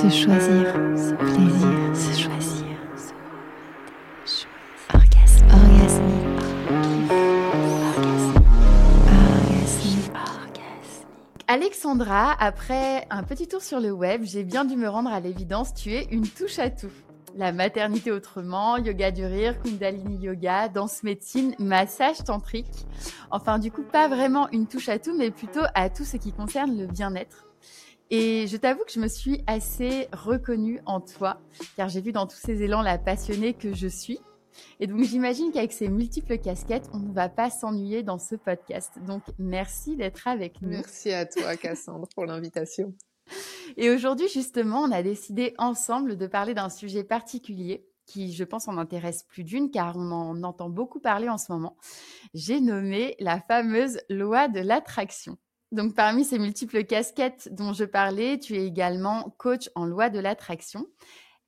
Se choisir, se plaisir, se choisir. Orgasme, orgasmique. Orgasmique. Orgasmique. Alexandra, après un petit tour sur le web, j'ai bien dû me rendre à l'évidence, tu es une touche à tout. La maternité autrement, yoga du rire, kundalini yoga, danse médecine, massage tantrique. Enfin, du coup, pas vraiment une touche à tout, mais plutôt à tout ce qui concerne le bien-être. Et je t'avoue que je me suis assez reconnue en toi, car j'ai vu dans tous ces élans la passionnée que je suis. Et donc j'imagine qu'avec ces multiples casquettes, on ne va pas s'ennuyer dans ce podcast. Donc merci d'être avec nous. Merci à toi, Cassandre, pour l'invitation. Et aujourd'hui, justement, on a décidé ensemble de parler d'un sujet particulier qui, je pense, en intéresse plus d'une, car on en entend beaucoup parler en ce moment. J'ai nommé la fameuse loi de l'attraction. Donc, parmi ces multiples casquettes dont je parlais, tu es également coach en loi de l'attraction.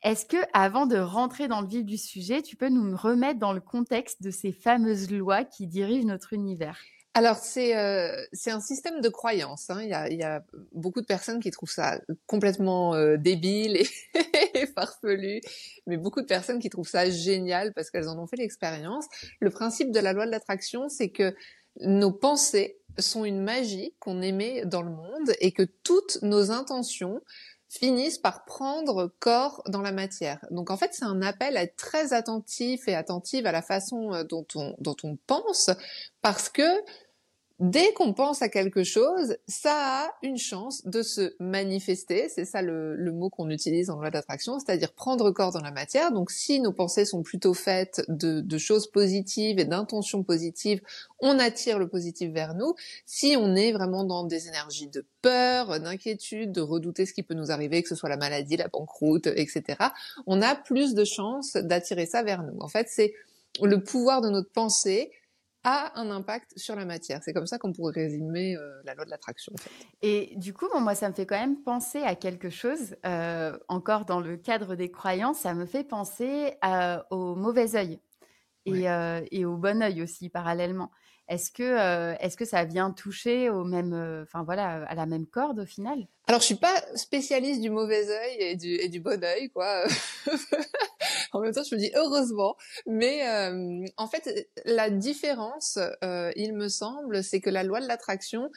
Est-ce que, avant de rentrer dans le vif du sujet, tu peux nous remettre dans le contexte de ces fameuses lois qui dirigent notre univers? Alors, c'est euh, c'est un système de croyance. Hein. Il, y a, il y a beaucoup de personnes qui trouvent ça complètement euh, débile et, et farfelu, mais beaucoup de personnes qui trouvent ça génial parce qu'elles en ont fait l'expérience. Le principe de la loi de l'attraction, c'est que nos pensées sont une magie qu'on émet dans le monde et que toutes nos intentions finissent par prendre corps dans la matière. Donc en fait, c'est un appel à être très attentif et attentive à la façon euh, dont on, dont on pense parce que Dès qu'on pense à quelque chose, ça a une chance de se manifester. C'est ça le, mot qu'on utilise en loi d'attraction, c'est-à-dire prendre corps dans la matière. Donc si nos pensées sont plutôt faites de, de choses positives et d'intentions positives, on attire le positif vers nous. Si on est vraiment dans des énergies de peur, d'inquiétude, de redouter ce qui peut nous arriver, que ce soit la maladie, la banqueroute, etc., on a plus de chances d'attirer ça vers nous. En fait, c'est le pouvoir de notre pensée a un impact sur la matière. C'est comme ça qu'on pourrait résumer euh, la loi de l'attraction. En fait. Et du coup, bon, moi, ça me fait quand même penser à quelque chose, euh, encore dans le cadre des croyances, ça me fait penser à- au mauvais œil et, Ouais. euh, et au bon œil aussi, parallèlement. Est-ce que, euh, est-ce que ça vient toucher au même, euh, voilà, à la même corde au final? Alors, je suis pas spécialiste du mauvais œil et du, bon œil, quoi. en même temps, je me dis heureusement. Mais euh, en fait, la différence, il me semble, c'est que la loi de l'attraction,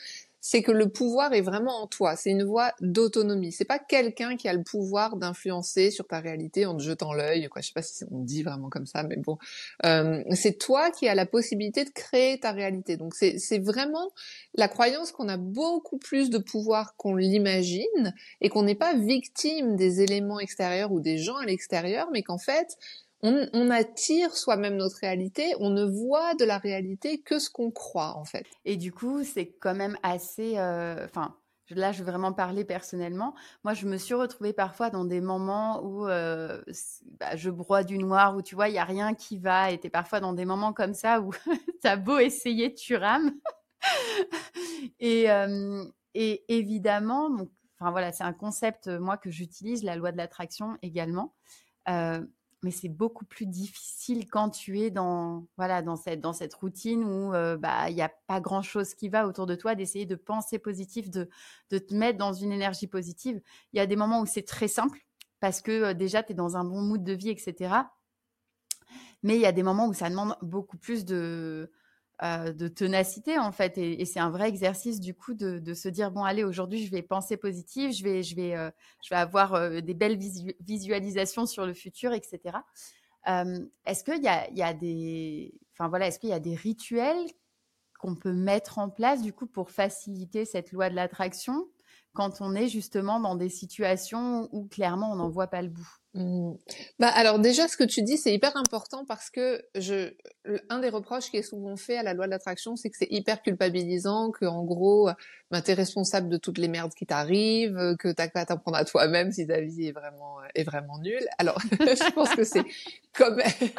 c'est que le pouvoir est vraiment en toi. C'est une voie d'autonomie. C'est pas quelqu'un qui a le pouvoir d'influencer sur ta réalité en te jetant l'œil. Je sais pas si on dit vraiment comme ça, mais bon, Euh, c'est toi qui as la possibilité de créer ta réalité. Donc c'est c'est vraiment la croyance qu'on a beaucoup plus de pouvoir qu'on l'imagine et qu'on n'est pas victime des éléments extérieurs ou des gens à l'extérieur, mais qu'en fait, on, attire soi-même notre réalité, on ne voit de la réalité que ce qu'on croit, en fait. Et du coup, c'est quand même assez. euh, Enfin, là, je vais vraiment parler personnellement. Moi, je me suis retrouvée parfois dans des moments où euh, bah, je broie du noir, où tu vois, il y a rien qui va. Et t'es parfois dans des moments comme ça où t'as beau essayer, tu rames. Et, euh, et évidemment, enfin voilà, c'est un concept moi que j'utilise, la loi de l'attraction également. Mais c'est beaucoup plus difficile quand tu es dans voilà dans cette dans cette routine où euh, bah il y a pas grand chose qui va autour de toi d'essayer de penser positif de de te mettre dans une énergie positive. Il y a des moments où c'est très simple parce que euh, déjà tu es dans un bon mood de vie etc mais il y a des moments où ça demande beaucoup plus de euh, de ténacité en fait. Et, c'est un vrai exercice du coup de, se dire bon allez aujourd'hui je vais penser positif je vais je vais euh, je vais avoir euh, des belles visu- visualisations sur le futur etc est-ce qu'il y a, il y a des enfin voilà est-ce qu'il y a des rituels qu'on peut mettre en place du coup pour faciliter cette loi de l'attraction? Quand on est justement dans des situations où clairement on n'en voit pas le bout. Hmm. Bah alors déjà ce que tu dis c'est hyper important parce que je un des reproches qui est souvent fait à la loi de l'attraction c'est que c'est hyper culpabilisant que en gros ben, t'es responsable de toutes les merdes qui t'arrivent que t'as qu'à t'en prendre à toi-même si ta vie est vraiment est vraiment nulle. Alors je pense que c'est quand même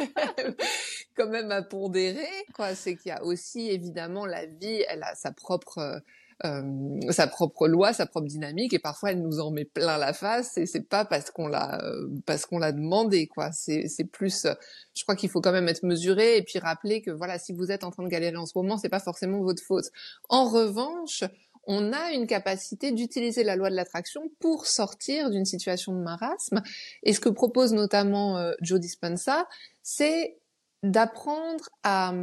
quand même à pondérer c'est qu'il y a aussi évidemment la vie elle a sa propre euh, sa propre loi, sa propre dynamique, et parfois elle nous en met plein la face, et c'est pas parce qu'on l'a euh, parce qu'on l'a demandé, quoi. C'est c'est plus, je crois qu'il faut quand même être mesuré et puis rappeler que voilà, si vous êtes en train de galérer en ce moment, c'est pas forcément votre faute. En revanche, on a une capacité d'utiliser la loi de l'attraction pour sortir d'une situation de marasme. Et ce que propose notamment euh, Joe Dispenza, c'est d'apprendre à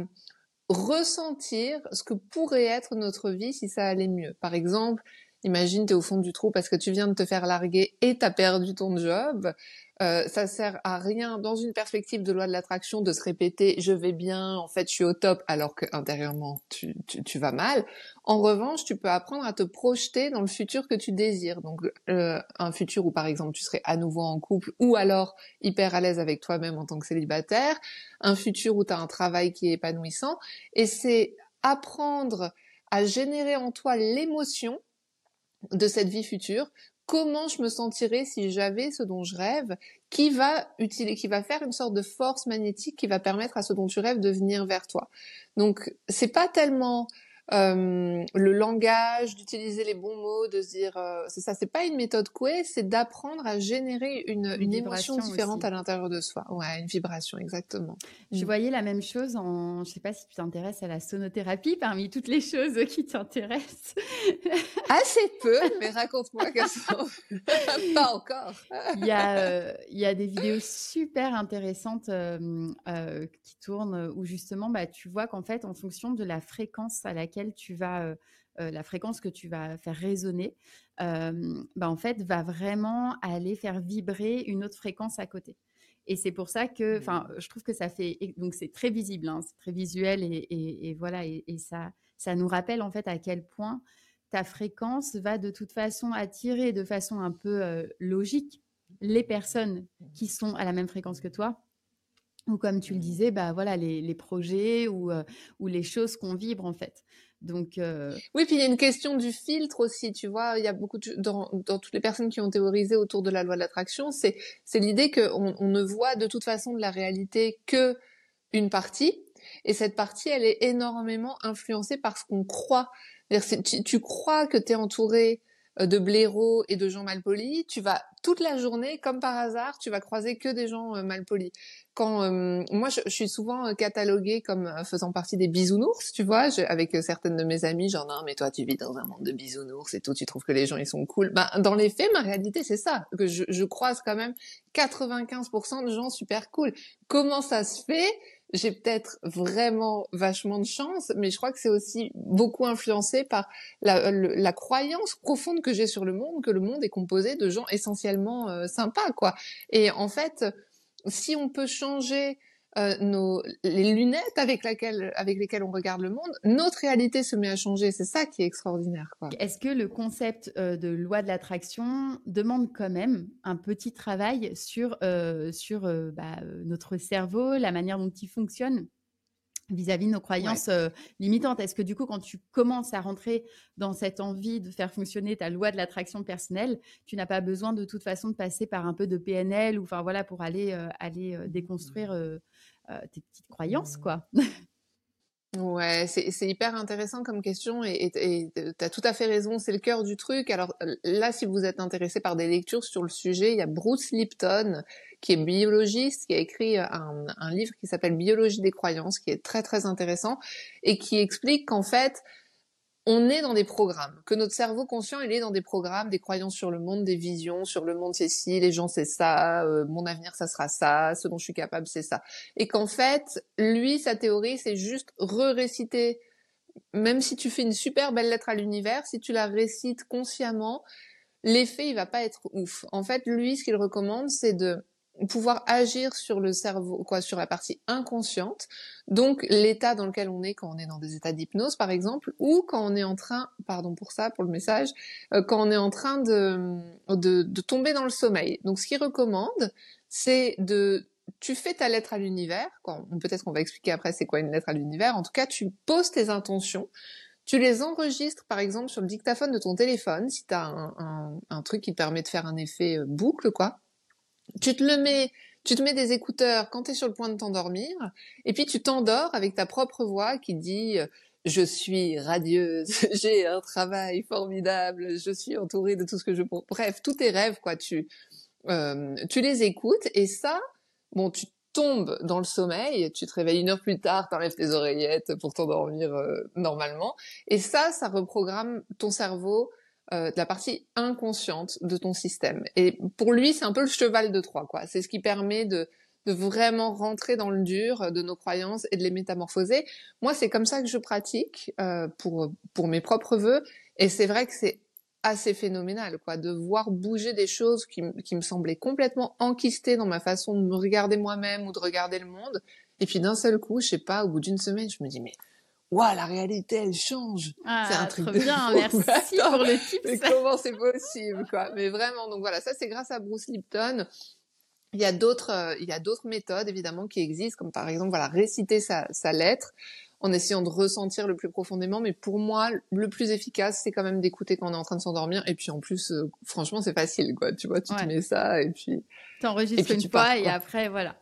ressentir ce que pourrait être notre vie si ça allait mieux. Par exemple, imagine, tu es au fond du trou parce que tu viens de te faire larguer et tu as perdu ton job. Euh, ça sert à rien dans une perspective de loi de l'attraction de se répéter je vais bien, en fait je suis au top alors que intérieurement tu, tu, tu, vas mal. En revanche, tu peux apprendre à te projeter dans le futur que tu désires. Donc euh, un futur où par exemple tu serais à nouveau en couple ou alors hyper à l'aise avec toi-même en tant que célibataire, un futur où tu as un travail qui est épanouissant et c'est apprendre à générer en toi l'émotion de cette vie future comment je me sentirais si j'avais ce dont je rêve, qui va utiliser, qui va faire une sorte de force magnétique qui va permettre à ce dont tu rêves de venir vers toi. Donc c'est pas tellement euh, le langage, d'utiliser les bons mots, de se dire euh, c'est ça, c'est pas une méthode couée, c'est d'apprendre à générer une, une, émotion différente à l'intérieur de soi. Ouais, une vibration, exactement. Je mm. voyais la même chose en, je sais pas si tu t'intéresses à la sonothérapie parmi toutes les choses qui t'intéressent. Assez peu, mais raconte-moi, pas encore. il y a, euh, il y a des vidéos super intéressantes qui tournent où justement, bah, tu vois qu'en fait, en fonction de la fréquence à laquelle tu vas, la fréquence que tu vas faire résonner, bah, en fait, va vraiment aller faire vibrer une autre fréquence à côté. Et c'est pour ça que, enfin, mmh. je trouve que ça fait, donc c'est très visible, hein, c'est très visuel et, voilà, et, ça, ça nous rappelle en fait à quel point ta fréquence va de toute façon attirer de façon un peu logique les personnes qui sont à la même fréquence que toi ou comme tu le disais, bah voilà, les, projets ou, euh, ou les choses qu'on vibre en fait. Donc euh, oui, puis il y a une question du filtre aussi, tu vois. Il y a beaucoup de, dans, dans toutes les personnes qui ont théorisé autour de la loi de l'attraction, c'est c'est l'idée qu'on on ne voit de toute façon de la réalité que une partie, et cette partie, elle est énormément influencée par ce qu'on croit. Tu, tu crois que tu es entouré de blaireaux et de gens malpolis, tu vas toute la journée, comme par hasard, tu vas croiser que des gens malpolis quand euh, moi je, suis souvent euh, cataloguée comme euh, faisant partie des bisounours, tu vois, avec certaines de mes amies, genre non mais toi tu vis dans un monde de bisounours et tout, tu trouves que les gens ils sont cool. Ben dans les faits, ma réalité c'est ça, que je, je croise quand même 95% de gens super cool. Comment ça se fait j'ai peut-être vraiment vachement de chance, mais je crois que c'est aussi beaucoup influencé par la, croyance profonde que j'ai sur le monde, que le monde est composé de gens essentiellement sympas, quoi. Et en fait, si on peut changer euh, nos, les lunettes avec, laquelle, avec lesquelles on regarde le monde, notre réalité se met à changer. C'est ça qui est extraordinaire. Est-ce que le concept euh, de loi de l'attraction demande quand même un petit travail sur, euh, sur bah, notre cerveau, la manière dont il fonctionne? Vis-à-vis de nos croyances euh, limitantes. Est-ce que du coup, quand tu commences à rentrer dans cette envie de faire fonctionner ta loi de l'attraction personnelle, tu n'as pas besoin de toute façon de passer par un peu de PNL ou enfin voilà pour aller euh, aller euh, déconstruire tes petites croyances quoi? Ouais, c'est hyper intéressant comme question et tu as tout à fait raison, c'est le cœur du truc. Alors là, si vous êtes intéressé par des lectures sur le sujet, il y a Bruce Lipton qui est biologiste, qui a écrit un, un livre qui s'appelle Biologie des croyances, qui est très très intéressant et qui explique qu'en fait, on est dans des programmes, que notre cerveau conscient, il est dans des programmes, des croyances sur le monde, des visions sur le monde, c'est ci, les gens, c'est ça, euh, mon avenir, ça sera ça, ce dont je suis capable, c'est ça. Et qu'en fait, lui, sa théorie, c'est juste re-réciter, même si tu fais une super belle lettre à l'univers, si tu la récites consciemment, l'effet, il va pas être ouf. En fait, lui, ce qu'il recommande, c'est de pouvoir agir sur le cerveau, quoi, sur la partie inconsciente. Donc l'état dans lequel on est quand on est dans des états d'hypnose, par exemple, ou quand on est en train, pardon pour ça, pour le message, euh, quand on est en train de, de, de tomber dans le sommeil. Donc ce qu'il recommande, c'est de tu fais ta lettre à l'univers. Peut-être qu'on va expliquer après c'est quoi une lettre à l'univers. En tout cas, tu poses tes intentions. Tu les enregistres, par exemple, sur le dictaphone de ton téléphone, si tu as un, un, un, truc qui permet de faire un effet euh, boucle, quoi tu te le mets, tu te mets des écouteurs quand tu es sur le point de t'endormir, et puis tu t'endors avec ta propre voix qui dit euh, je suis radieuse, j'ai un travail formidable, je suis entourée de tout ce que je bref, tous tes rêves quoi, tu euh, tu les écoutes et ça bon tu tombes dans le sommeil, tu te réveilles une heure plus tard, t'enlèves tes oreillettes pour t'endormir euh, normalement. Et ça, ça reprogramme ton cerveau euh, de la partie inconsciente de ton système. Et pour lui, c'est un peu le cheval de Troie, quoi. C'est ce qui permet de de vraiment rentrer dans le dur de nos croyances et de les métamorphoser. Moi, c'est comme ça que je pratique euh, pour pour mes propres vœux. Et c'est vrai que c'est assez phénoménal, quoi, de voir bouger des choses qui, qui me semblaient complètement enquistées dans ma façon de me regarder moi-même ou de regarder le monde. Et puis d'un seul coup, je sais pas, au bout d'une semaine, je me dis mais waouh, la réalité elle change. Ah, c'est un truc de bien, merci pour le tips. Mais comment c'est possible, quoi? Mais vraiment, donc voilà, ça c'est grâce à Bruce Lipton. Il y a d'autres, euh, il y a d'autres méthodes évidemment qui existent, comme par exemple voilà réciter sa, sa lettre en essayant de ressentir le plus profondément. Mais pour moi, le plus efficace, c'est quand même d'écouter quand on est en train de s'endormir. Et puis en plus, euh, franchement, c'est facile, quoi. Tu vois, tu te mets ça et puis. T'enregistres une fois et après, voilà.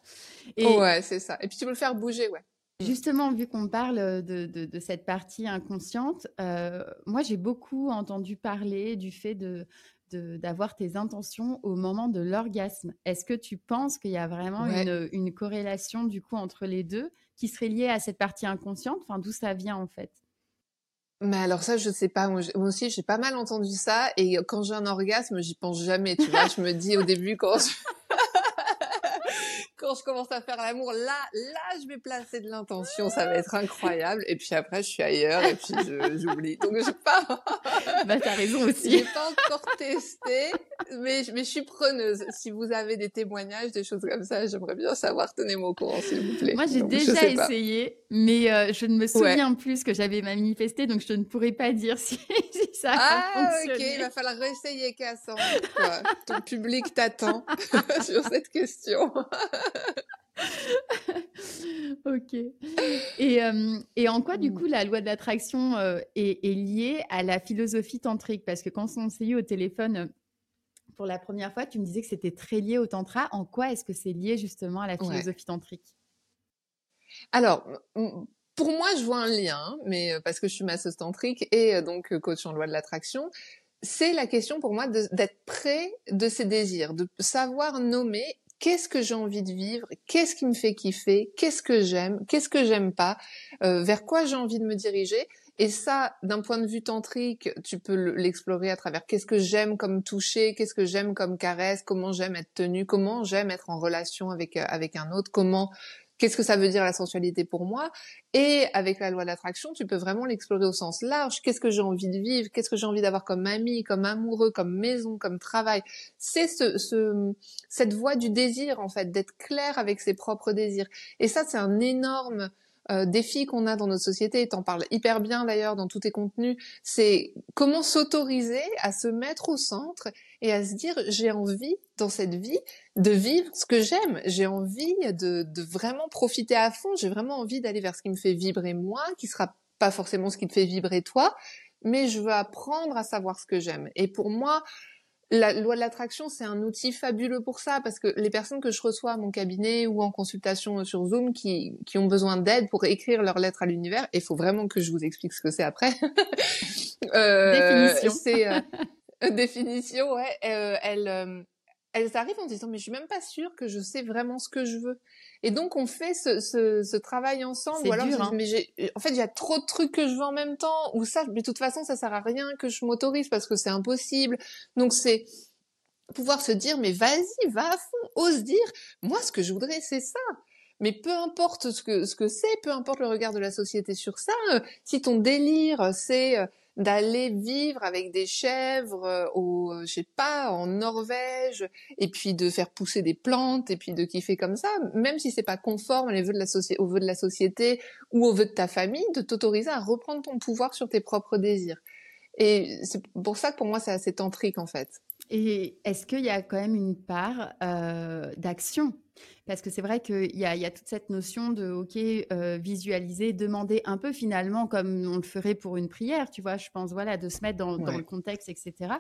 Et... Ouais, c'est ça. Et puis tu peux le faire bouger, ouais. Justement, vu qu'on parle de, de, de, cette partie inconsciente, euh, moi j'ai beaucoup entendu parler du fait de d'avoir tes intentions au moment de l'orgasme. Est-ce que tu penses qu'il y a vraiment une, une, corrélation du coup entre les deux qui serait liée à cette partie inconsciente? Enfin, d'où ça vient en fait? Mais alors ça, je sais pas. Moi, aussi, j'ai pas mal entendu ça. Et quand j'ai un orgasme, j'y pense jamais. Tu vois, je me dis au début quand je quand je commence à faire l'amour, là, là, je vais placer de l'intention, ça va être incroyable. Et puis après, je suis ailleurs et puis j'oublie. Donc je pas. bah t'as raison aussi. J'ai pas encore testé, mais mais je suis preneuse. Si vous avez des témoignages, des choses comme ça, j'aimerais bien savoir. Tenez-moi au courant, s'il vous plaît. Moi, j'ai déjà essayé, mais euh, je ne me souviens plus ce que j'avais manifesté, donc je ne pourrais pas dire si ça ah, ok, il va falloir réessayer Cassandre. Ton public t'attend sur cette question. ok. Et, euh, et, en quoi, du mmh. coup, la loi de l'attraction euh, est, est, liée à la philosophie tantrique? Parce que quand on s'est eu au téléphone euh, pour la première fois, tu me disais que c'était très lié au tantra. En quoi est-ce que c'est lié justement à la philosophie tantrique? Alors, pour moi, je vois un lien, mais parce que je suis masseuse tantrique et donc coach en loi de l'attraction c'est la question pour moi d'être près de ses désirs, de savoir nommer qu'est-ce que j'ai envie de vivre, qu'est-ce qui me fait kiffer, qu'est-ce que j'aime, qu'est-ce que j'aime pas, euh, vers quoi j'ai envie de me diriger. Et ça, d'un point de vue tantrique, tu peux l'explorer à travers qu'est-ce que j'aime comme toucher, qu'est-ce que j'aime comme caresse, comment j'aime être tenue, comment j'aime être en relation avec euh, avec un autre, comment qu'est-ce que ça veut dire la sensualité pour moi? Et avec la loi d'attraction, tu peux vraiment l'explorer au sens large. Qu'est-ce que j'ai envie de vivre? Qu'est-ce que j'ai envie d'avoir comme ami, comme amoureux, comme maison, comme travail? C'est ce, ce, cette voie du désir en fait, d'être clair avec ses propres désirs. Et ça, c'est un énorme euh, défi qu'on a dans notre société, et t'en parles hyper bien d'ailleurs dans tous tes contenus, c'est comment s'autoriser à se mettre au centre et à se dire j'ai envie dans cette vie de vivre ce que j'aime, j'ai envie de, de vraiment profiter à fond, j'ai vraiment envie d'aller vers ce qui me fait vibrer moi, qui sera pas forcément ce qui te fait vibrer toi, mais je veux apprendre à savoir ce que j'aime. Et pour moi, la loi de l'attraction, c'est un outil fabuleux pour ça, parce que les personnes que je reçois à mon cabinet ou en consultation sur Zoom qui, qui ont besoin d'aide pour écrire leur lettre à l'univers, il faut vraiment que je vous explique ce que c'est après. euh, définition. C'est euh, définition, ouais. Euh, elles, euh, elles arrivent en disant mais je suis même pas sûre que je sais vraiment ce que je veux. Et donc on fait ce, ce, ce travail ensemble. Ou alors dur, hein. mais j'ai, en fait, il y a trop de trucs que je veux en même temps. Ou ça, mais de toute façon, ça sert à rien que je m'autorise parce que c'est impossible. Donc c'est pouvoir se dire mais vas-y, va à fond, ose dire. Moi, ce que je voudrais, c'est ça. Mais peu importe ce que ce que c'est, peu importe le regard de la société sur ça. Euh, si ton délire, c'est euh, d'aller vivre avec des chèvres euh, au, euh, je sais pas, en Norvège, et puis de faire pousser des plantes, et puis de kiffer comme ça, même si c'est pas conforme aux vœux de la société ou aux vœux de ta famille, de t'autoriser à reprendre ton pouvoir sur tes propres désirs. Et c'est pour ça que pour moi c'est assez tantrique en fait. Et est-ce qu'il y a quand même une part euh, d'action? Parce que c'est vrai qu'il y a, y a toute cette notion de, OK, euh, visualiser, demander un peu finalement comme on le ferait pour une prière, tu vois, je pense, voilà, de se mettre dans, dans le contexte, etc.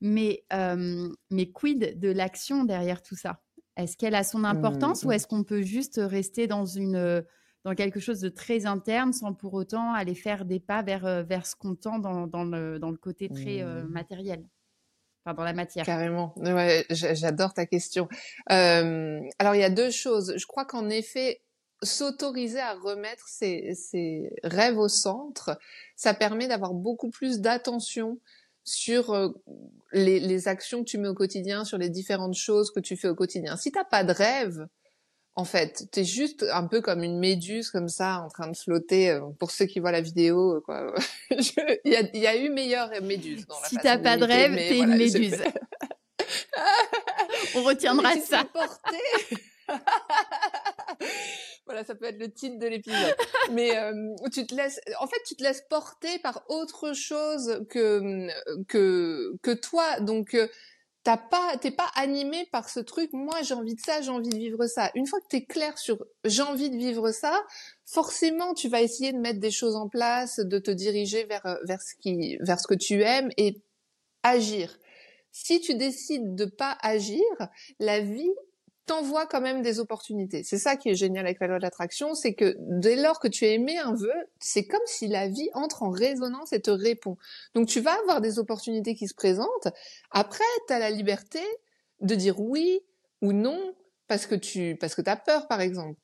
Mais, euh, mais quid de l'action derrière tout ça? Est-ce qu'elle a son importance ou est-ce qu'on peut juste rester dans une dans quelque chose de très interne sans pour autant aller faire des pas vers, vers ce qu'on tend dans, dans, le, dans le côté très mmh. matériel? Enfin dans la matière. Carrément. Ouais, j'adore ta question. Euh, alors il y a deux choses. Je crois qu'en effet, s'autoriser à remettre ses, rêves au centre, ça permet d'avoir beaucoup plus d'attention sur euh, les, les, actions que tu mets au quotidien, sur les différentes choses que tu fais au quotidien. Si t'as pas de rêve, en fait, t'es juste un peu comme une méduse comme ça, en train de flotter. Euh, pour ceux qui voient la vidéo, quoi. Il y, a, y, a, eu meilleure méduse dans la Si t'as pas de rêve, t'es une méduse. On retiendra ça. voilà, ça peut être le titre de l'épisode. Mais euh, tu te laisses, en fait, tu te laisses porter par autre chose que que que toi. Donc euh, t'as pas, t'es pas animé par ce truc. Moi, j'ai envie de ça, j'ai envie de vivre ça. Une fois que t'es clair sur j'ai envie de vivre ça, forcément, tu vas essayer de mettre des choses en place, de te diriger vers vers ce qui, vers ce que tu aimes et agir. Si tu décides de pas agir, la vie t'envoie quand même des opportunités. C'est ça qui est génial avec la loi de l'attraction, c'est que dès lors que tu as aimé un vœu, c'est comme si la vie entre en résonance et te répond. Donc tu vas avoir des opportunités qui se présentent. Après, tu as la liberté de dire oui ou non parce que tu parce que as peur par exemple.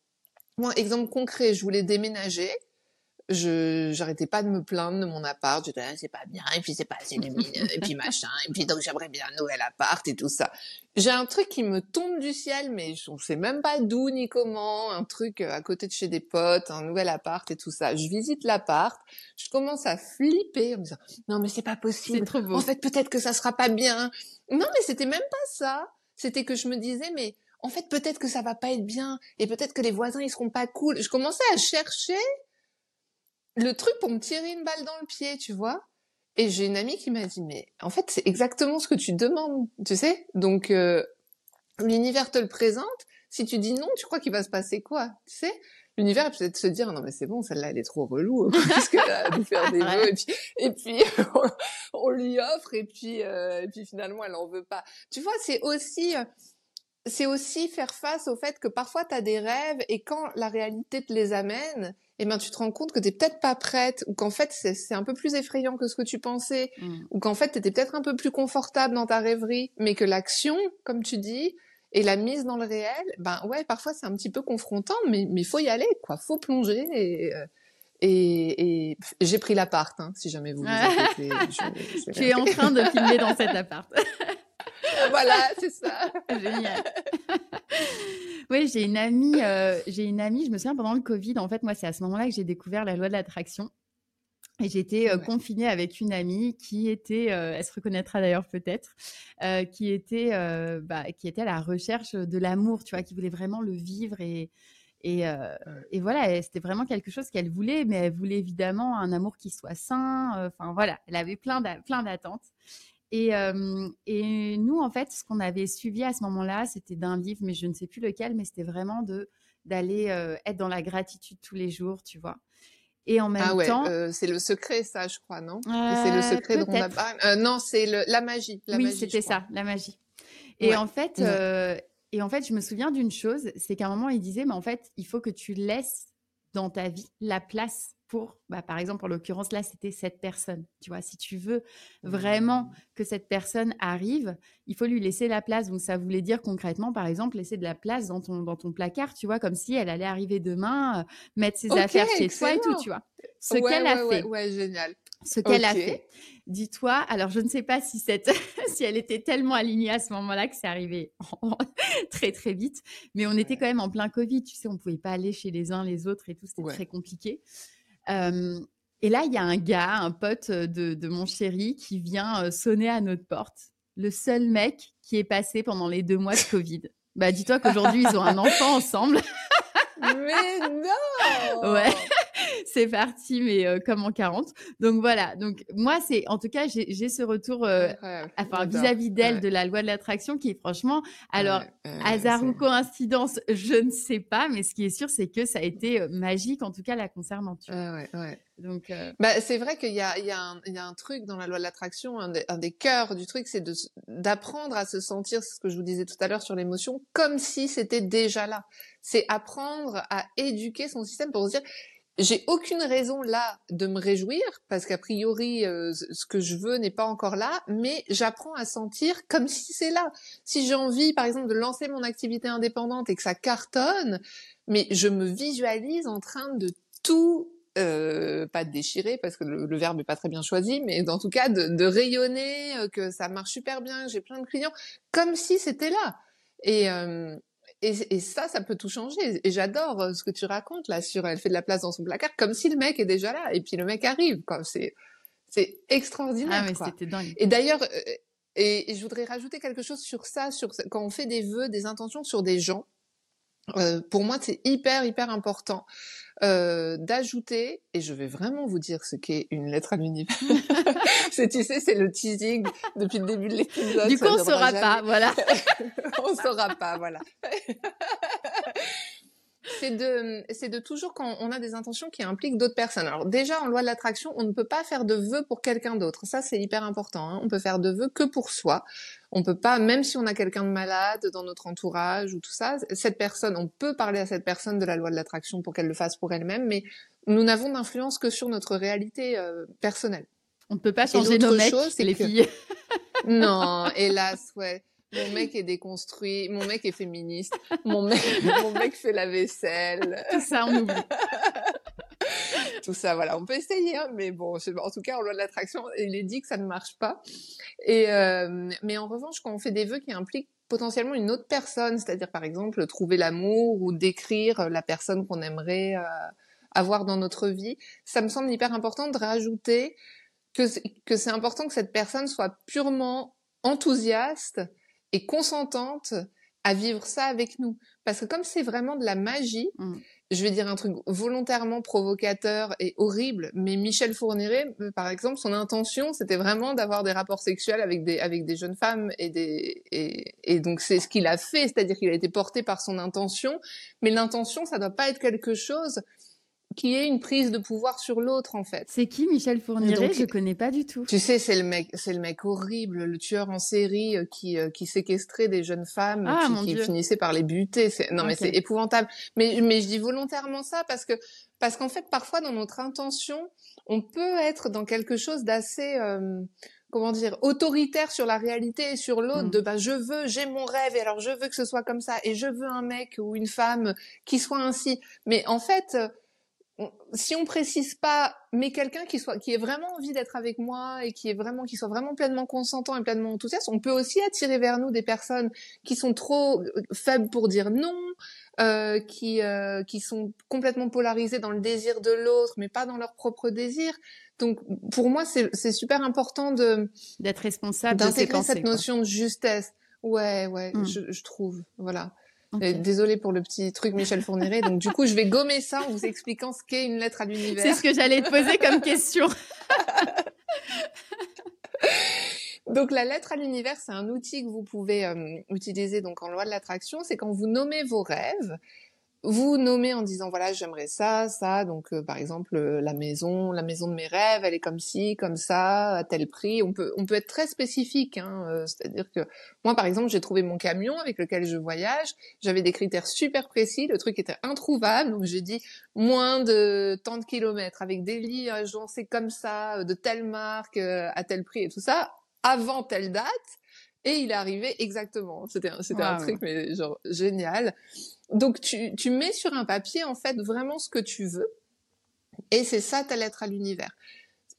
Moi, exemple concret, je voulais déménager je j'arrêtais pas de me plaindre de mon appart. Je disais ah, c'est pas bien et puis c'est pas assez lumineux et puis machin et puis donc j'aimerais bien un nouvel appart et tout ça. J'ai un truc qui me tombe du ciel mais je sais même pas d'où ni comment. Un truc euh, à côté de chez des potes un nouvel appart et tout ça. Je visite l'appart je commence à flipper en me disant non mais c'est pas possible. Trop beau. en fait peut-être que ça sera pas bien non mais c'était même pas ça. C'était que je me disais mais en fait peut-être que ça va pas être bien et peut-être que les voisins ils seront pas cool je commençais à chercher le truc pour me tirer une balle dans le pied, tu vois. Et j'ai une amie qui m'a dit, mais en fait, c'est exactement ce que tu demandes, tu sais. Donc, euh, l'univers te le présente. Si tu dis non, tu crois qu'il va se passer quoi, tu sais L'univers peut-être se dire, non mais c'est bon, celle-là, elle est trop relou, qu'est-ce qu'elle a à faire des vœux, et puis, et puis on, lui offre, et puis, euh, et puis finalement, elle en veut pas. Tu vois, c'est aussi... Euh, c'est aussi faire face au fait que parfois tu as des rêves et quand la réalité te les amène, eh ben tu te rends compte que t'es peut-être pas prête ou qu'en fait c'est un peu plus effrayant que ce que tu pensais mmh. ou qu'en fait t'étais peut-être un peu plus confortable dans ta rêverie, mais que l'action, comme tu dis, et la mise dans le réel, ben ouais, parfois c'est un petit peu confrontant, mais mais faut y aller, quoi, faut plonger et euh, et, et j'ai pris l'appart, hein, si jamais vous vous inquiétez. tu es en train de filmer dans cet appart. voilà, c'est ça. Génial. oui, j'ai une amie, euh, j'ai une amie, je me souviens pendant le Covid, en fait, moi, c'est à ce moment-là que j'ai découvert la loi de l'attraction. Et j'étais euh, confinée avec une amie qui était, euh, elle se reconnaîtra d'ailleurs peut-être, qui était, bah, qui était à la recherche de l'amour, tu vois, qui voulait vraiment le vivre et et, et voilà, c'était vraiment quelque chose qu'elle voulait, mais elle voulait évidemment un amour qui soit sain. Enfin voilà, elle avait plein d'attentes. Et, et, nous, en fait, ce qu'on avait suivi à ce moment-là, c'était d'un livre, mais je ne sais plus lequel, mais c'était vraiment de d'aller être dans la gratitude tous les jours, tu vois. Et en même ah ouais, temps, euh, c'est le secret, ça, je crois, non? C'est le secret dont on a pas. Euh, non, c'est la magie. La oui, c'était ça, la magie. Et en fait, et en fait, je me souviens d'une chose, c'est qu'à un moment, il disait, mais en fait, il faut que tu laisses dans ta vie la place pour, bah, par exemple, en l'occurrence, là, c'était cette personne. Tu vois, si tu veux vraiment mmh. que cette personne arrive, il faut lui laisser la place. Donc, ça voulait dire concrètement, par exemple, laisser de la place dans ton, dans ton placard, tu vois, comme si elle allait arriver demain, euh, mettre ses affaires chez toi et tout, tu vois. Ce qu'elle a fait. Ouais, génial. Ce qu'elle a fait. Dis-toi, alors je ne sais pas si cette, si elle était tellement alignée à ce moment-là que c'est arrivé très très vite, mais on était quand même en plein Covid, tu sais, on pouvait pas aller chez les uns les autres et tout, c'était très compliqué et là, il y a un gars, un pote de, mon chéri, qui vient sonner à notre porte. Le seul mec qui est passé pendant les deux mois de Covid. Bah, dis-toi qu'aujourd'hui, ils ont un enfant ensemble. Mais non Ouais c'est parti, mais euh, comme en 40. Donc voilà. Donc moi, c'est en tout cas, j'ai ce retour, euh, enfin vis-à-vis d'elle de la loi de l'attraction qui est franchement, alors hasard ou coïncidence, je ne sais pas, mais ce qui est sûr, c'est que ça a été euh, magique, en tout cas la concernant. Tu ouais, ouais. Donc, bah, c'est vrai qu'il y a, il y, a un, il y a un truc dans la loi de l'attraction, un, un, des cœurs du truc, c'est d'apprendre à se sentir, ce que je vous disais tout à l'heure sur l'émotion, comme si c'était déjà là. C'est apprendre à éduquer son système pour se dire, j'ai aucune raison là de me réjouir parce qu'a priori euh, ce que je veux n'est pas encore là, mais j'apprends à sentir comme si c'est là. Si j'ai envie par exemple de lancer mon activité indépendante et que ça cartonne, mais je me visualise en train de tout euh, pas de déchirer parce que le, verbe est pas très bien choisi, mais en tout cas de, de rayonner, euh, que ça marche super bien, j'ai plein de clients, comme si c'était là. Et, euh, et, et, ça, ça peut tout changer. Et j'adore euh, ce que tu racontes là sur elle fait de la place dans son placard, comme si le mec est déjà là. Et puis le mec arrive. Quoi. C'est c'est extraordinaire. Ah mais c'était dingue. Et d'ailleurs, euh, et, je voudrais rajouter quelque chose sur ça, sur quand on fait des vœux, des intentions sur des gens. Euh, pour moi, c'est hyper hyper important euh, d'ajouter, et je vais vraiment vous dire ce qu'est une lettre à l'univers. c'est, tu sais, c'est le teasing depuis le début de l'épisode. Du coup, on saura pas, voilà. on saura pas, voilà. c'est de, c'est de toujours quand on a des intentions qui impliquent d'autres personnes. Alors déjà, en loi de l'attraction, on ne peut pas faire de vœux pour quelqu'un d'autre. Ça, c'est hyper important. Hein. On peut faire de vœux que pour soi. On peut pas, même si on a quelqu'un de malade dans notre entourage ou tout ça, cette personne, on peut parler à cette personne de la loi de l'attraction pour qu'elle le fasse pour elle-même, mais nous n'avons d'influence que sur notre réalité euh, personnelle. On ne peut pas changer nos mecs, chose, les filles. non, hélas, ouais. Mon mec est déconstruit, mon mec est féministe, mon mec, mon mec fait la vaisselle. Tout ça, on oublie. Tout ça, voilà, on peut essayer, hein, mais bon, en tout cas, en loi de l'attraction, il est dit que ça ne marche pas. Et euh, mais en revanche, quand on fait des vœux qui impliquent potentiellement une autre personne, c'est-à-dire par exemple trouver l'amour ou décrire la personne qu'on aimerait euh, avoir dans notre vie, ça me semble hyper important de rajouter que que c'est important que cette personne soit purement enthousiaste et consentante à vivre ça avec nous. Parce que comme c'est vraiment de la magie, mmh. je vais dire un truc volontairement provocateur et horrible, mais Michel Fourniret, par exemple, son intention, c'était vraiment d'avoir des rapports sexuels avec des, avec des jeunes femmes et des, et, et donc c'est ce qu'il a fait, c'est-à-dire qu'il a été porté par son intention, mais l'intention, ça doit pas être quelque chose qui ait une prise de pouvoir sur l'autre en fait. C'est qui Michel Fourniret Je connais pas du tout. Tu sais, c'est le mec, c'est le mec horrible, le tueur en série euh, qui euh, qui séquestrait des jeunes femmes ah, qui, qui finissait par les buter. Non mais c'est épouvantable. Mais mais je dis volontairement ça parce que parce qu'en fait parfois dans notre intention, on peut être dans quelque chose d'assez euh, comment dire autoritaire sur la réalité et sur l'autre mm. de bah je veux j'ai mon rêve et alors je veux que ce soit comme ça et je veux un mec ou une femme qui soit ainsi mais en fait si on précise pas, mais quelqu'un qui soit, qui ait vraiment envie d'être avec moi et qui est vraiment, qui soit vraiment pleinement consentant et pleinement enthousiaste, on peut aussi attirer vers nous des personnes qui sont trop euh, faibles pour dire non, euh, qui euh, qui sont complètement polarisées dans le désir de l'autre, mais pas dans leur propre désir. Donc, pour moi, c'est super important de d'être responsable d'intégrer cette notion de justesse. Ouais, ouais, mmh. je, je trouve, voilà. Okay. Désolée pour le petit truc Michel Fourniret. Donc du coup, je vais gommer ça en vous expliquant ce qu'est une lettre à l'univers. C'est ce que j'allais te poser comme question. donc la lettre à l'univers, c'est un outil que vous pouvez euh, utiliser donc en loi de l'attraction. C'est quand vous nommez vos rêves vous nommez en disant voilà j'aimerais ça ça donc euh, par exemple euh, la maison la maison de mes rêves elle est comme ci comme ça à tel prix. On peut on peut être très spécifique hein, euh, c'est-à-dire que moi par exemple j'ai trouvé mon camion avec lequel je voyage. J'avais des critères super précis. Le truc était introuvable. Donc j'ai dit moins de tant de kilomètres avec des lits agencés comme ça de telle marque à tel prix et tout ça avant telle date et il est arrivé exactement c'était c'était un truc mais genre génial donc tu, tu mets sur un papier en fait vraiment ce que tu veux et c'est ça ta lettre à l'univers.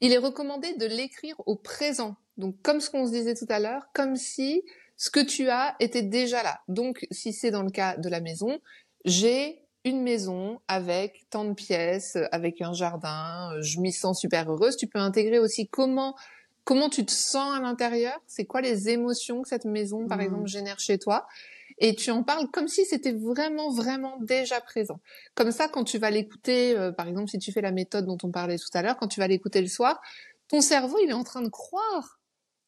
Il est recommandé de l'écrire au présent. Donc comme ce qu'on se disait tout à l'heure, comme si ce que tu as était déjà là. Donc si c'est dans le cas de la maison, j'ai une maison avec tant de pièces, avec un jardin, je m'y sens super heureuse. Tu peux intégrer aussi comment comment tu te sens à l'intérieur, c'est quoi les émotions que cette maison par mmh. exemple génère chez toi? Et tu en parles comme si c'était vraiment, vraiment déjà présent. Comme ça, quand tu vas l'écouter, euh, par exemple, si tu fais la méthode dont on parlait tout à l'heure, quand tu vas l'écouter le soir, ton cerveau, il est en train de croire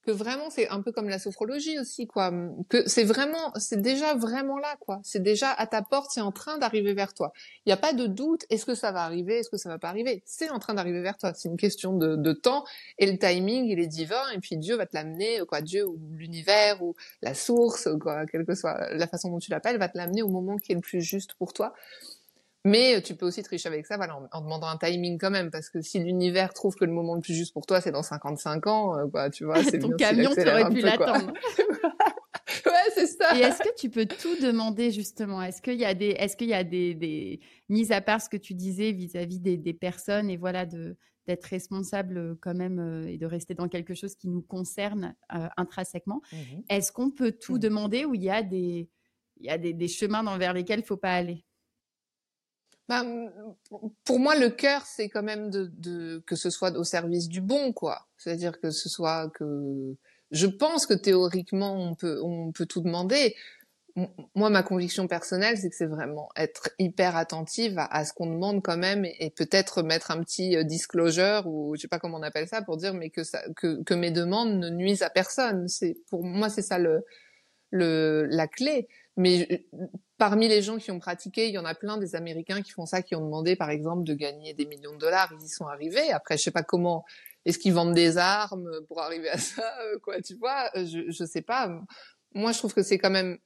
que vraiment c'est un peu comme la sophrologie aussi quoi. Que c'est vraiment c'est déjà vraiment là quoi. C'est déjà à ta porte c'est en train d'arriver vers toi. Il n'y a pas de doute est-ce que ça va arriver est-ce que ça va pas arriver? C'est en train d'arriver vers toi. C'est une question de, de, temps et le timing il est divin et puis Dieu va te l'amener quoi Dieu ou l'univers ou la source quoi quelle que soit la façon dont tu l'appelles va te l'amener au moment qui est le plus juste pour toi Mais tu peux aussi tricher avec ça, voilà, en, en, demandant un timing quand même, parce que si l'univers trouve que le moment le plus juste pour toi, c'est dans 55 ans, euh, quoi, tu vois, c'est Ton camion, tu aurais pu l'attendre. ouais, c'est ça. Et est-ce que tu peux tout demander justement? Est-ce qu'il y a des, est-ce qu'il y a des, des, mises à part ce que tu disais vis-à-vis des, des, personnes et voilà de d'être responsable quand même euh, et de rester dans quelque chose qui nous concerne euh, intrinsèquement? Mmh est-ce qu'on peut tout mmh. demander ou il y a des, il y a des, des chemins vers lesquels il faut pas aller? Bah, pour moi, le cœur, c'est quand même que ce soit au service du bon, quoi. C'est-à-dire que ce soit que, je pense que théoriquement, on peut, on peut tout demander. Moi, ma conviction personnelle, c'est que c'est vraiment être hyper attentive à, ce qu'on demande quand même et, peut-être mettre un petit euh, disclosure ou je sais pas comment on appelle ça pour dire mais que que, mes demandes ne nuisent à personne. C'est pour moi, c'est ça le, la clé. Mais parmi les gens qui ont pratiqué, il y en a plein des Américains qui font ça, qui ont demandé, par exemple, de gagner des millions de dollars. Ils y sont arrivés. Après, je sais pas comment. Est-ce qu'ils vendent des armes pour arriver à ça, euh, quoi Tu vois Je je sais pas. Moi, je trouve que c'est quand même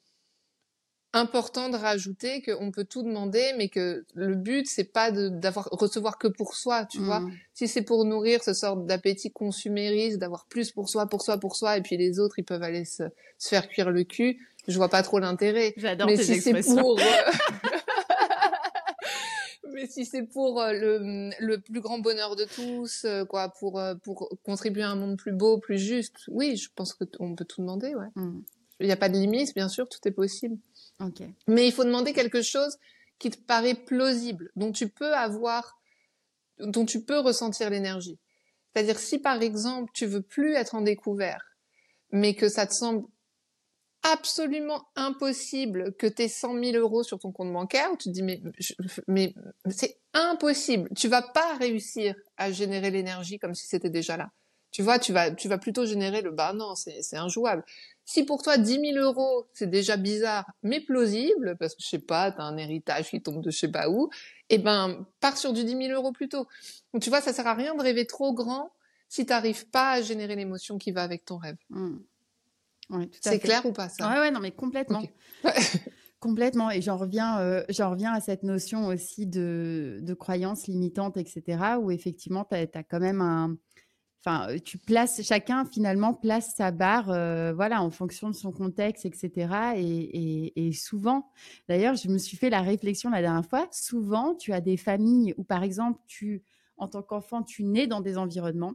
important de rajouter qu'on peut tout demander, mais que le but c'est pas d'avoir recevoir que pour soi, tu vois. Mmh. Si c'est pour nourrir ce sort d'appétit consumériste, d'avoir plus pour soi, pour soi, pour soi, et puis les autres ils peuvent aller se, se faire cuire le cul, je vois pas trop l'intérêt. J'adore tes si. Pour, euh, mais si c'est pour euh, le, le, plus grand bonheur de tous, euh, quoi, pour pour contribuer à un monde plus beau, plus juste, oui, je pense que on peut tout demander, ouais. Mmh. Il n'y a pas de limite, bien sûr, tout est possible. Mais il faut demander quelque chose qui te paraît plausible, dont tu peux avoir, dont tu peux ressentir l'énergie. C'est-à-dire si par exemple tu veux plus être en découvert, mais que ça te semble absolument impossible que tu aies 100 000 euros sur ton compte bancaire, tu te dis mais, mais c'est impossible. Tu vas pas réussir à générer l'énergie comme si c'était déjà là. Tu vois, tu vas, tu vas plutôt générer le bah non, c'est injouable. Si pour toi 10 000 euros, c'est déjà bizarre, mais plausible, parce que je sais pas, t'as un héritage qui tombe de je sais pas où, eh ben, pars sur du 10 000 euros plutôt. Donc tu vois, ça sert à rien de rêver trop grand si t'arrives pas à générer l'émotion qui va avec ton rêve. Mmh. c'est clair ou pas ça? Ouais, ouais, non, mais complètement. complètement. Et j'en reviens, euh, j'en reviens à cette notion aussi de, de croyances limitantes, etc., où effectivement, tu as, quand même un, Enfin, euh, tu places chacun finalement place sa barre, euh, voilà, en fonction de son contexte, etc. Et, souvent, d'ailleurs, je me suis fait la réflexion la dernière fois. Souvent, tu as des familles où, par exemple, tu, en tant qu'enfant, tu nais dans des environnements.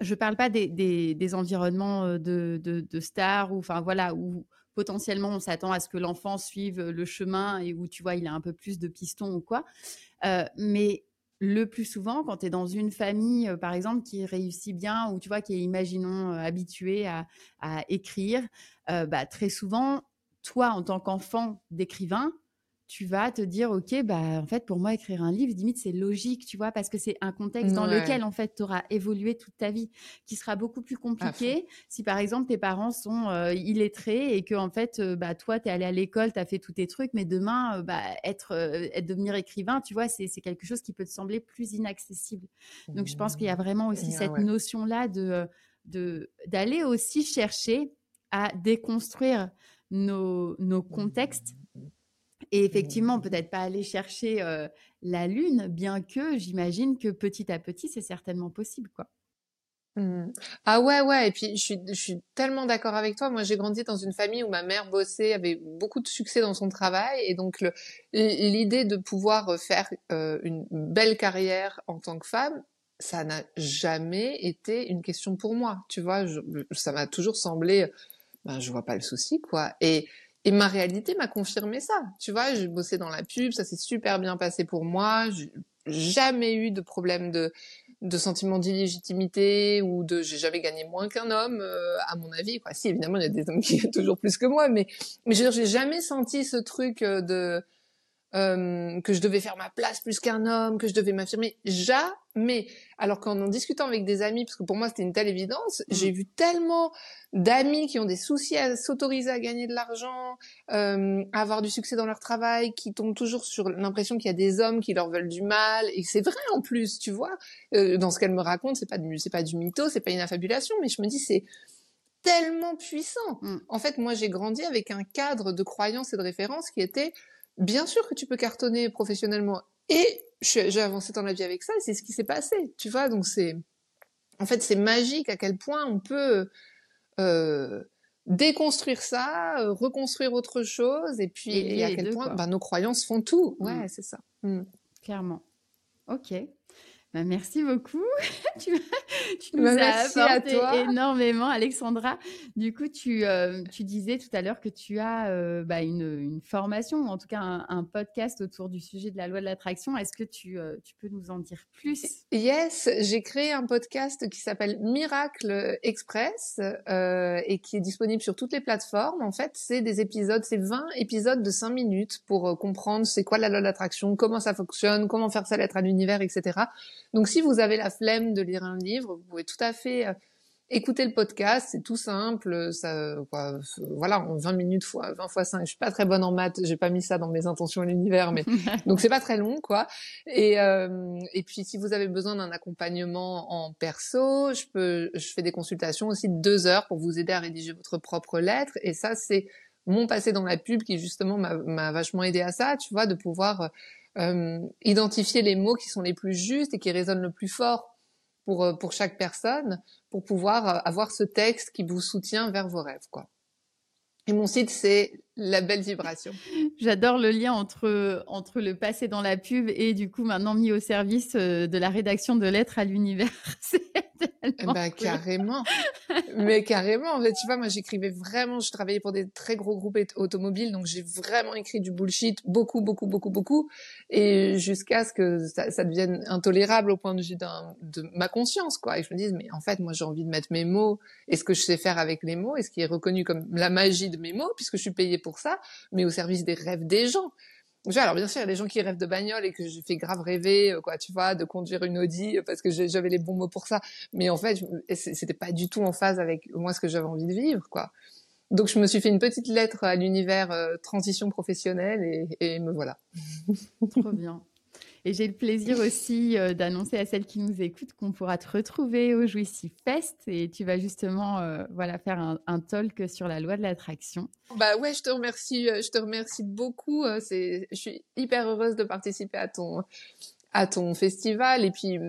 Je ne parle pas des, environnements euh, de, stars ou, enfin voilà, où potentiellement on s'attend à ce que l'enfant suive le chemin et où tu vois il a un peu plus de pistons ou quoi. mais le plus souvent, quand tu es dans une famille, euh, par exemple, qui réussit bien ou tu vois, qui est, imaginons, euh, habituée à, écrire, euh, bah, très souvent, toi, en tant qu'enfant d'écrivain, tu vas te dire, OK, bah, en fait, pour moi, écrire un livre, limite, c'est logique, tu vois, parce que c'est un contexte dans lequel, en fait, tu auras évolué toute ta vie, qui sera beaucoup plus compliqué si, par exemple, tes parents sont euh, illettrés et que, en fait, euh, bah, toi, tu es allé à l'école, tu as fait tous tes trucs, mais demain, euh, bah, être, être, devenir écrivain, tu vois, c'est quelque chose qui peut te sembler plus inaccessible. Donc, je pense qu'il y a vraiment aussi cette notion-là de d'aller aussi chercher à déconstruire nos, nos contextes et effectivement, peut-être pas aller chercher la lune, bien que j'imagine que petit à petit, c'est certainement possible, quoi. Mmh. Ah ouais, ouais. Et puis, je suis, je suis tellement d'accord avec toi. Moi, j'ai grandi dans une famille où ma mère bossait, avait beaucoup de succès dans son travail. Et donc, l'idée de pouvoir faire une belle carrière en tant que femme, ça n'a jamais été une question pour moi. Tu vois, ça m'a toujours semblé, ben, je vois pas le souci, quoi. Et, et ma réalité m'a confirmé ça. Tu vois, j'ai bossé dans la pub, ça s'est super bien passé pour moi. J'ai jamais eu de problème de de sentiment d'illégitimité ou de j'ai jamais gagné moins qu'un homme euh, à mon avis si évidemment il y a des hommes qui gagnent toujours plus que moi mais mais j'ai jamais senti ce truc euh, de euh, que je devais faire ma place plus qu'un homme, que je devais m'affirmer. Jamais. Alors qu'en en discutant avec des amis, parce que pour moi c'était une telle évidence, mm. j'ai vu tellement d'amis qui ont des soucis à s'autoriser à gagner de l'argent, euh, à avoir du succès dans leur travail, qui tombent toujours sur l'impression qu'il y a des hommes qui leur veulent du mal. Et c'est vrai en plus, tu vois. Euh, dans ce qu'elle me raconte, c'est pas du, c'est pas du mytho, c'est pas une affabulation, mais je me dis c'est tellement puissant. Mm. En fait, moi j'ai grandi avec un cadre de croyance et de référence qui était bien sûr que tu peux cartonner professionnellement. Et j'ai avancé dans la vie avec ça, c'est ce qui s'est passé, tu vois. Donc c'est, en fait, c'est magique à quel point on peut euh, déconstruire ça, euh, reconstruire autre chose, et puis et, à quel point bah, nos croyances font tout. Ouais, mm. c'est ça. Mm. Clairement. Ok. Bah, merci beaucoup. tu, nous bah, as apporté énormément, Alexandra. Du coup, tu, euh, tu disais tout à l'heure que tu as euh, bah, une, une, formation, ou en tout cas un, podcast autour du sujet de la loi de l'attraction. Est-ce que tu, euh, tu, peux nous en dire plus? Yes, j'ai créé un podcast qui s'appelle Miracle Express et qui est disponible sur toutes les plateformes. En fait, c'est des épisodes, c'est 20 épisodes de 5 minutes pour comprendre c'est quoi la loi de l'attraction, comment ça fonctionne, comment faire sa lettre à l'univers, etc. Donc si vous avez la flemme de lire un livre, vous pouvez tout à fait euh, écouter le podcast, c'est tout simple, ça, quoi, voilà, en 20 minutes fois 20 fois 5. Je suis pas très bonne en maths, j'ai pas mis ça dans mes intentions à l'univers, mais donc c'est pas très long, quoi. Et euh, et puis si vous avez besoin d'un accompagnement en perso, je peux, je fais des consultations aussi de deux heures pour vous aider à rédiger votre propre lettre. Et ça, c'est mon passé dans la pub qui justement m'a vachement aidé à ça, tu vois, de pouvoir euh, identifier les mots qui sont les plus justes et qui résonnent le plus fort pour, euh, pour chaque personne, pour pouvoir euh, avoir ce texte qui vous soutient vers vos rêves, quoi. Et mon site, c'est la belle vibration. J'adore le lien entre, entre le passé dans la pub et du coup maintenant mis au service de la rédaction de lettres à l'univers. bah, carrément. Mais carrément. En fait, tu vois, moi, j'écrivais vraiment, je travaillais pour des très gros groupes automobiles, donc j'ai vraiment écrit du bullshit, beaucoup, beaucoup, beaucoup, beaucoup, et jusqu'à ce que ça, ça, devienne intolérable au point de vue de ma conscience, quoi. Et je me dise, mais en fait, moi, j'ai envie de mettre mes mots, et ce que je sais faire avec les mots, et ce qui est reconnu comme la magie de mes mots, puisque je suis payée pour ça, mais au service des rêves des gens alors bien sûr, il y a des gens qui rêvent de bagnole et que je fais grave rêver, euh, quoi, tu vois, de conduire une Audi euh, parce que j'avais les bons mots pour ça. Mais en fait, c'était pas du tout en phase avec moi ce que j'avais envie de vivre, quoi. Donc je me suis fait une petite lettre à l'univers euh, transition professionnelle et, et me voilà. Trop bien. Et j'ai le plaisir aussi euh, d'annoncer à celles qui nous écoutent qu'on pourra te retrouver au Jouissif Fest et tu vas justement euh, voilà, faire un, un, talk sur la loi de l'attraction. Bah ouais, je te remercie, euh, je te remercie beaucoup. Je suis hyper heureuse de participer à ton, à ton festival et puis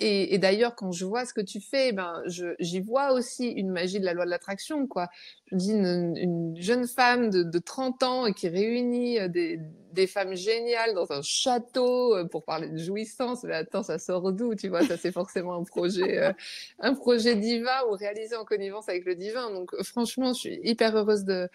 et, et d'ailleurs quand je vois ce que tu fais ben je j'y vois aussi une magie de la loi de l'attraction quoi. Je dis une, une, jeune femme de, de 30 ans qui réunit euh, des, des femmes géniales dans un château euh, pour parler de jouissance mais attends ça sort d'où tu vois? Ça c'est forcément un projet euh, un projet divin ou réalisé en connivence avec le divin. Donc franchement je suis hyper heureuse de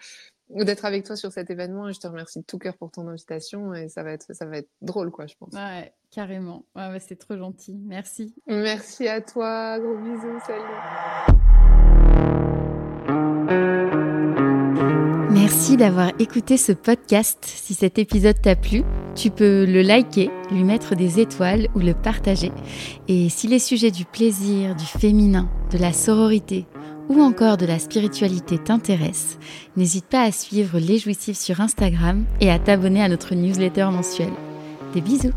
d'être avec toi sur cet événement et je te remercie de tout cœur pour ton invitation et ça va être ça va être drôle quoi je pense. Ouais, carrément. Ouais, c'est trop gentil. Merci. Merci à toi. Gros bisous. Salut. Merci d'avoir écouté ce podcast. Si cet épisode t'a plu, tu peux le liker, lui mettre des étoiles ou le partager. Et si les sujets du plaisir, du féminin, de la sororité ou encore de la spiritualité t'intéresse, n'hésite pas à suivre Les Jouissifs sur Instagram et à t'abonner à notre newsletter mensuelle. Des bisous